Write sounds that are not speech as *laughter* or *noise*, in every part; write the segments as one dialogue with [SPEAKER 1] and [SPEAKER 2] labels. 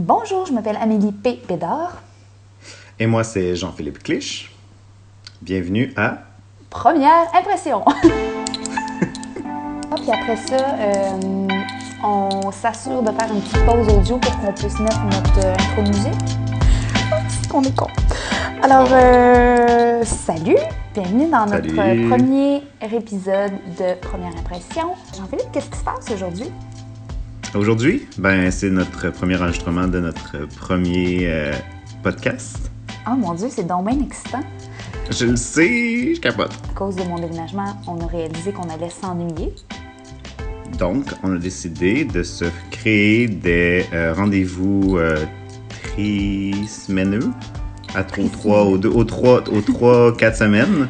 [SPEAKER 1] Bonjour, je m'appelle Amélie P. Bédard.
[SPEAKER 2] Et moi, c'est Jean-Philippe Clich. Bienvenue à
[SPEAKER 1] Première impression. Ah, *laughs* Puis après ça, euh, on s'assure de faire une petite pause audio pour qu'on puisse mettre notre euh, intro musique. Qu'on est con. Alors, euh, salut, bienvenue dans notre
[SPEAKER 2] Salut.
[SPEAKER 1] premier épisode de Première impression. Jean-Philippe, qu'est-ce qui se passe aujourd'hui?
[SPEAKER 2] Aujourd'hui, ben c'est notre premier enregistrement de notre premier euh, podcast.
[SPEAKER 1] Oh mon Dieu, c'est donc bien excitant.
[SPEAKER 2] Je le sais, je capote.
[SPEAKER 1] À cause de mon déménagement, on a réalisé qu'on allait s'ennuyer.
[SPEAKER 2] Donc, on a décidé de se créer des euh, rendez-vous euh, à tro- aux trois, aux deux, aux trois, aux trois, quatre semaines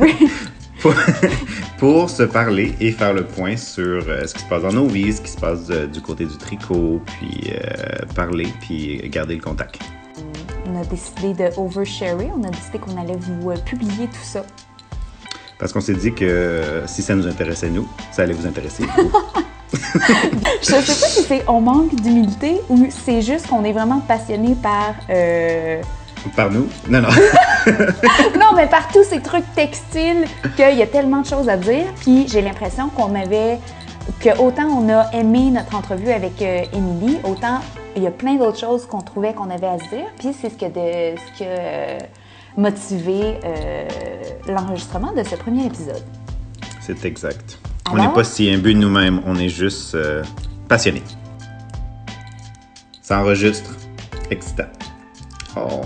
[SPEAKER 1] Oui. *laughs*
[SPEAKER 2] pour, *laughs* pour se parler et faire le point sur euh, ce qui se passe dans nos vies, ce qui se passe euh, du côté du tricot, puis euh, parler, puis garder le contact.
[SPEAKER 1] On a décidé de oversharer. On a décidé qu'on allait vous publier tout ça.
[SPEAKER 2] Parce qu'on s'est dit que si ça nous intéressait, nous, ça allait vous intéresser. *laughs*
[SPEAKER 1] Je sais pas si c'est on manque d'humilité ou c'est juste qu'on est vraiment passionné par euh,
[SPEAKER 2] Par nous? Non, non. *laughs*
[SPEAKER 1] non mais par tous ces trucs textiles qu'il y a tellement de choses à dire. Puis j'ai l'impression qu'on avait que autant on a aimé notre entrevue avec euh, Émilie, autant il y a plein d'autres choses qu'on trouvait qu'on avait à se dire. Puis c'est ce que de, ce qui a euh, motivé euh, l'enregistrement de ce premier épisode.
[SPEAKER 2] C'est exact. On n'est pas si imbus de nous-mêmes, on est juste euh, passionnés. Ça enregistre. Excitant. Oh.